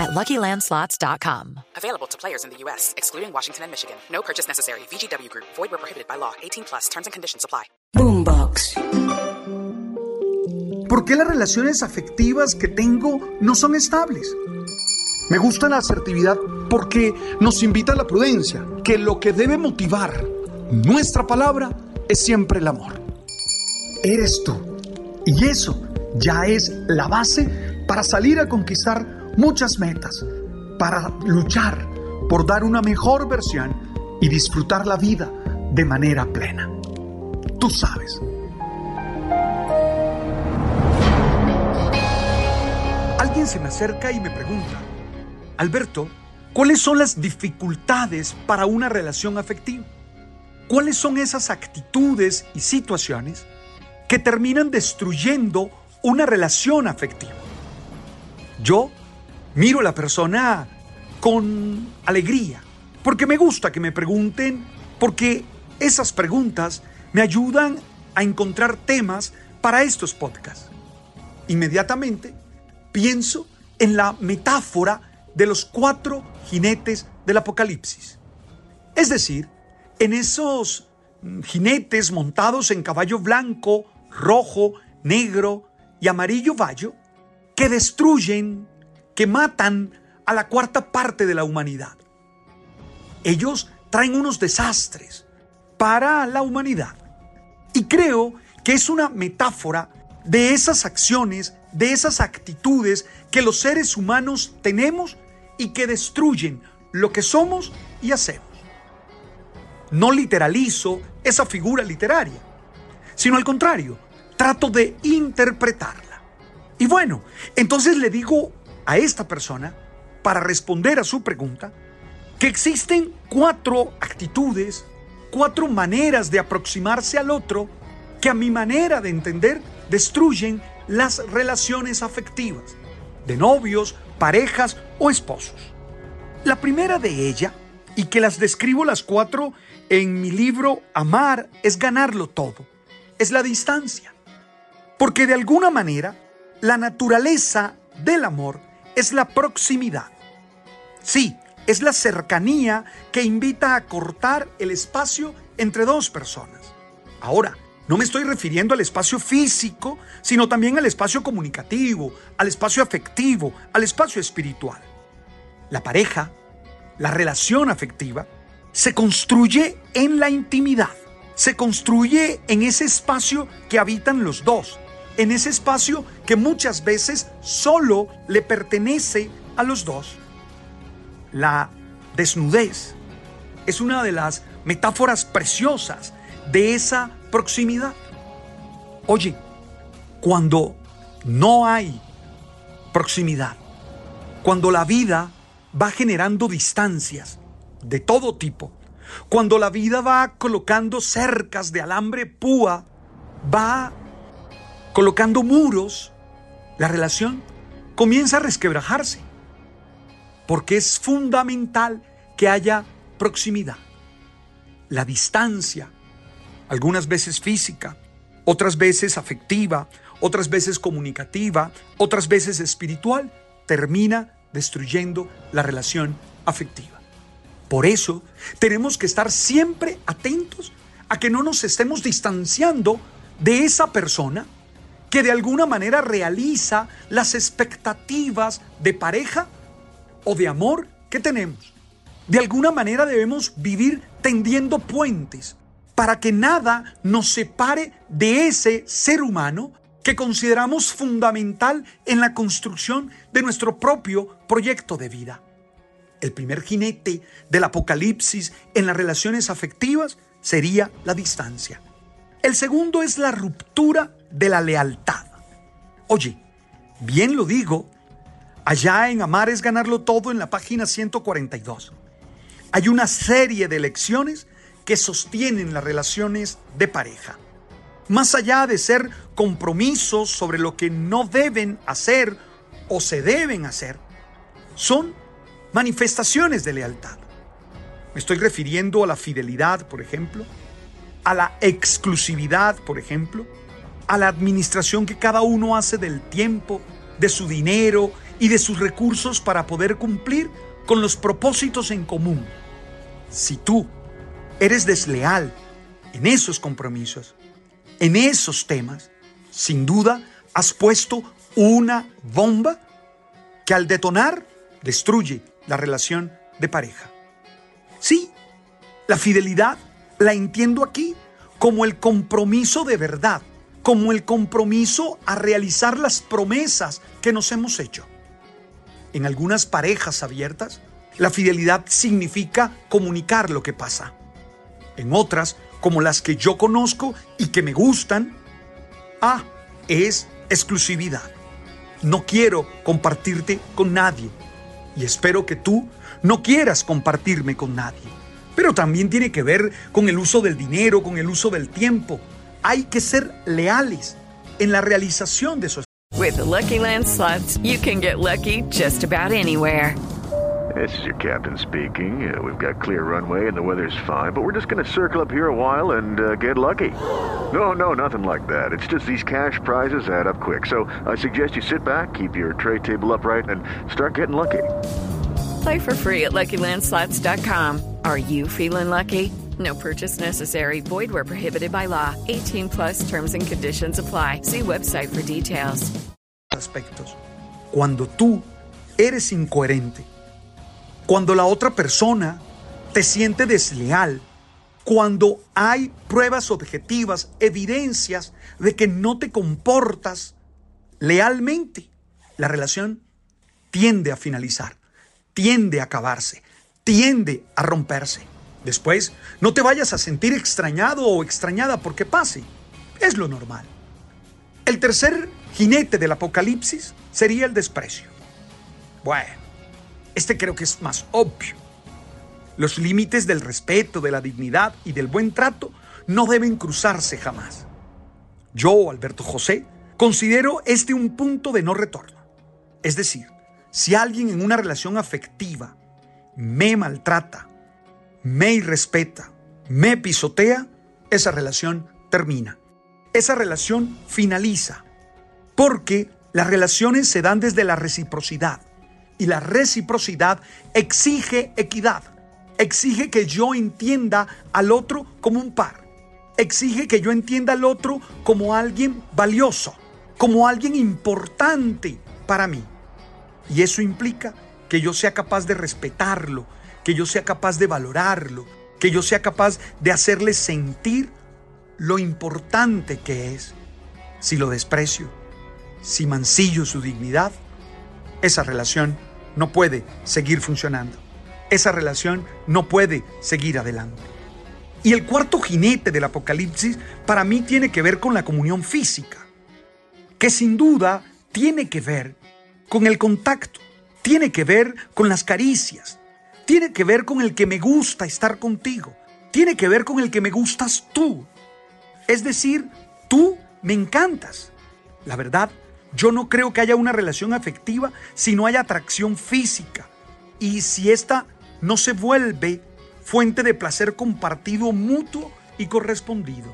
at LuckyLandSlots.com. Available to players in the U.S., excluding Washington and Michigan. No purchase necessary. VGW Group. Void where prohibited by law. 18 plus. Terms and conditions apply. Boombox. ¿Por qué las relaciones afectivas que tengo no son estables? Me gusta la asertividad porque nos invita a la prudencia, que lo que debe motivar nuestra palabra es siempre el amor. Eres tú. Y eso ya es la base para salir a conquistar muchas metas, para luchar por dar una mejor versión y disfrutar la vida de manera plena. Tú sabes. Alguien se me acerca y me pregunta, Alberto, ¿cuáles son las dificultades para una relación afectiva? ¿Cuáles son esas actitudes y situaciones que terminan destruyendo una relación afectiva? Yo miro a la persona con alegría, porque me gusta que me pregunten, porque esas preguntas me ayudan a encontrar temas para estos podcasts. Inmediatamente pienso en la metáfora de los cuatro jinetes del Apocalipsis. Es decir, en esos jinetes montados en caballo blanco, rojo, negro y amarillo vallo, que destruyen, que matan a la cuarta parte de la humanidad. Ellos traen unos desastres para la humanidad. Y creo que es una metáfora de esas acciones, de esas actitudes que los seres humanos tenemos y que destruyen lo que somos y hacemos. No literalizo esa figura literaria, sino al contrario, trato de interpretarla. Y bueno, entonces le digo a esta persona, para responder a su pregunta, que existen cuatro actitudes, cuatro maneras de aproximarse al otro que a mi manera de entender destruyen las relaciones afectivas de novios, parejas o esposos. La primera de ella, y que las describo las cuatro en mi libro Amar es ganarlo todo, es la distancia. Porque de alguna manera, la naturaleza del amor es la proximidad. Sí, es la cercanía que invita a cortar el espacio entre dos personas. Ahora, no me estoy refiriendo al espacio físico, sino también al espacio comunicativo, al espacio afectivo, al espacio espiritual. La pareja, la relación afectiva, se construye en la intimidad, se construye en ese espacio que habitan los dos, en ese espacio que muchas veces solo le pertenece a los dos. La desnudez es una de las metáforas preciosas de esa proximidad. Oye, cuando no hay proximidad, cuando la vida va generando distancias de todo tipo, cuando la vida va colocando cercas de alambre púa, va colocando muros, la relación comienza a resquebrajarse, porque es fundamental que haya proximidad. La distancia, algunas veces física, otras veces afectiva, otras veces comunicativa, otras veces espiritual, termina destruyendo la relación afectiva. Por eso tenemos que estar siempre atentos a que no nos estemos distanciando de esa persona que de alguna manera realiza las expectativas de pareja o de amor que tenemos. De alguna manera debemos vivir tendiendo puentes para que nada nos separe de ese ser humano que consideramos fundamental en la construcción de nuestro propio proyecto de vida. El primer jinete del apocalipsis en las relaciones afectivas sería la distancia. El segundo es la ruptura de la lealtad. Oye, bien lo digo, allá en Amar es ganarlo todo en la página 142. Hay una serie de lecciones que sostienen las relaciones de pareja. Más allá de ser compromisos sobre lo que no deben hacer o se deben hacer, son manifestaciones de lealtad. Me estoy refiriendo a la fidelidad, por ejemplo, a la exclusividad, por ejemplo, a la administración que cada uno hace del tiempo, de su dinero y de sus recursos para poder cumplir con los propósitos en común. Si tú eres desleal en esos compromisos, en esos temas, sin duda has puesto una bomba que al detonar destruye la relación de pareja. Sí, la fidelidad la entiendo aquí como el compromiso de verdad, como el compromiso a realizar las promesas que nos hemos hecho. En algunas parejas abiertas, la fidelidad significa comunicar lo que pasa. En otras, como las que yo conozco y que me gustan, ah, es exclusividad. No quiero compartirte con nadie y espero que tú no quieras compartirme con nadie. Pero también tiene que ver con el uso del dinero, con el uso del tiempo. Hay que ser leales en la realización de esos. With the Lucky Land slots, you can get lucky just about anywhere. This is your captain speaking. Uh, we've got clear runway and the weather's fine, but we're just going to circle up here a while and uh, get lucky. No, no, nothing like that. It's just these cash prizes add up quick. So I suggest you sit back, keep your tray table upright, and start getting lucky. Play for free at LuckyLandSlots.com. Are you feeling lucky? No purchase necessary. Void where prohibited by law. 18 plus terms and conditions apply. See website for details. aspectos. Cuando tú eres incoherente, cuando la otra persona te siente desleal, cuando hay pruebas objetivas, evidencias de que no te comportas lealmente, la relación tiende a finalizar, tiende a acabarse, tiende a romperse. Después, no te vayas a sentir extrañado o extrañada porque pase. Es lo normal. El tercer jinete del apocalipsis sería el desprecio. Bueno, este creo que es más obvio. Los límites del respeto, de la dignidad y del buen trato no deben cruzarse jamás. Yo, Alberto José, considero este un punto de no retorno. Es decir, si alguien en una relación afectiva me maltrata, me irrespeta, me pisotea, esa relación termina. Esa relación finaliza. Porque las relaciones se dan desde la reciprocidad. Y la reciprocidad exige equidad. Exige que yo entienda al otro como un par. Exige que yo entienda al otro como alguien valioso, como alguien importante para mí. Y eso implica que yo sea capaz de respetarlo, que yo sea capaz de valorarlo, que yo sea capaz de hacerle sentir lo importante que es. Si lo desprecio, si mancillo su dignidad, esa relación no puede seguir funcionando. Esa relación no puede seguir adelante. Y el cuarto jinete del Apocalipsis para mí tiene que ver con la comunión física, que sin duda tiene que ver con el contacto, tiene que ver con las caricias, tiene que ver con el que me gusta estar contigo, tiene que ver con el que me gustas tú. Es decir, tú me encantas. La verdad, yo no creo que haya una relación afectiva si no hay atracción física y si ésta no se vuelve fuente de placer compartido mutuo y correspondido.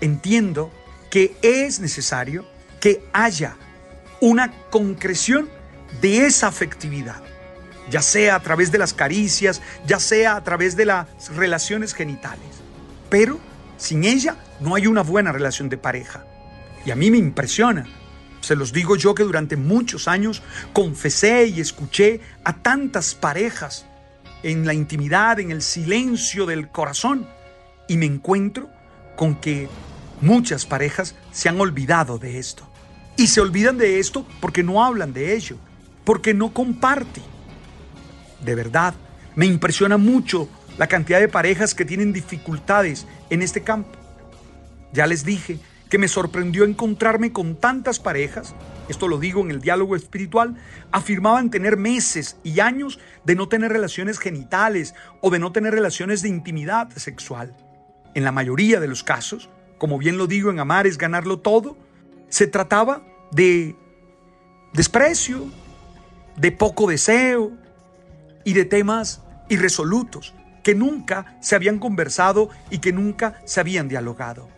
Entiendo que es necesario que haya una concreción de esa afectividad, ya sea a través de las caricias, ya sea a través de las relaciones genitales. Pero sin ella no hay una buena relación de pareja. Y a mí me impresiona. Se los digo yo que durante muchos años confesé y escuché a tantas parejas en la intimidad, en el silencio del corazón, y me encuentro con que muchas parejas se han olvidado de esto. Y se olvidan de esto porque no hablan de ello, porque no comparten. De verdad, me impresiona mucho la cantidad de parejas que tienen dificultades en este campo. Ya les dije que me sorprendió encontrarme con tantas parejas, esto lo digo en el diálogo espiritual, afirmaban tener meses y años de no tener relaciones genitales o de no tener relaciones de intimidad sexual. En la mayoría de los casos, como bien lo digo en Amar es ganarlo todo, se trataba de desprecio, de poco deseo y de temas irresolutos que nunca se habían conversado y que nunca se habían dialogado.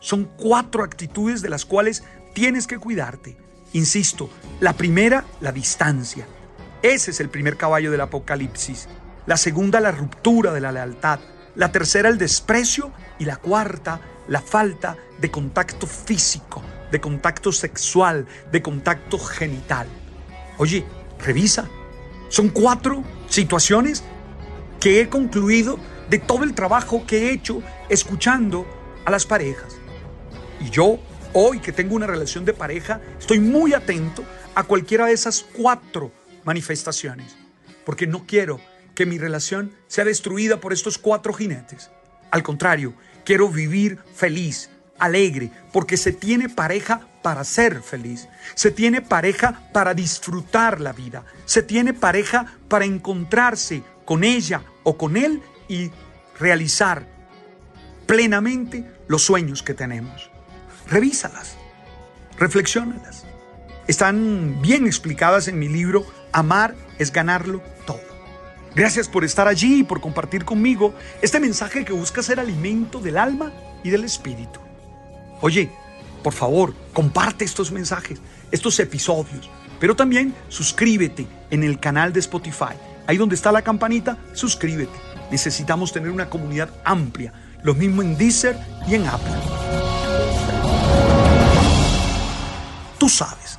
Son cuatro actitudes de las cuales tienes que cuidarte. Insisto, la primera, la distancia. Ese es el primer caballo del apocalipsis. La segunda, la ruptura de la lealtad. La tercera, el desprecio. Y la cuarta, la falta de contacto físico, de contacto sexual, de contacto genital. Oye, revisa. Son cuatro situaciones que he concluido de todo el trabajo que he hecho escuchando a las parejas. Y yo, hoy que tengo una relación de pareja, estoy muy atento a cualquiera de esas cuatro manifestaciones, porque no quiero que mi relación sea destruida por estos cuatro jinetes. Al contrario, quiero vivir feliz, alegre, porque se tiene pareja para ser feliz, se tiene pareja para disfrutar la vida, se tiene pareja para encontrarse con ella o con él y realizar plenamente los sueños que tenemos. Revísalas, reflexiónalas. Están bien explicadas en mi libro Amar es ganarlo todo. Gracias por estar allí y por compartir conmigo este mensaje que busca ser alimento del alma y del espíritu. Oye, por favor, comparte estos mensajes, estos episodios, pero también suscríbete en el canal de Spotify. Ahí donde está la campanita, suscríbete. Necesitamos tener una comunidad amplia, lo mismo en Deezer y en Apple. Tú sabes.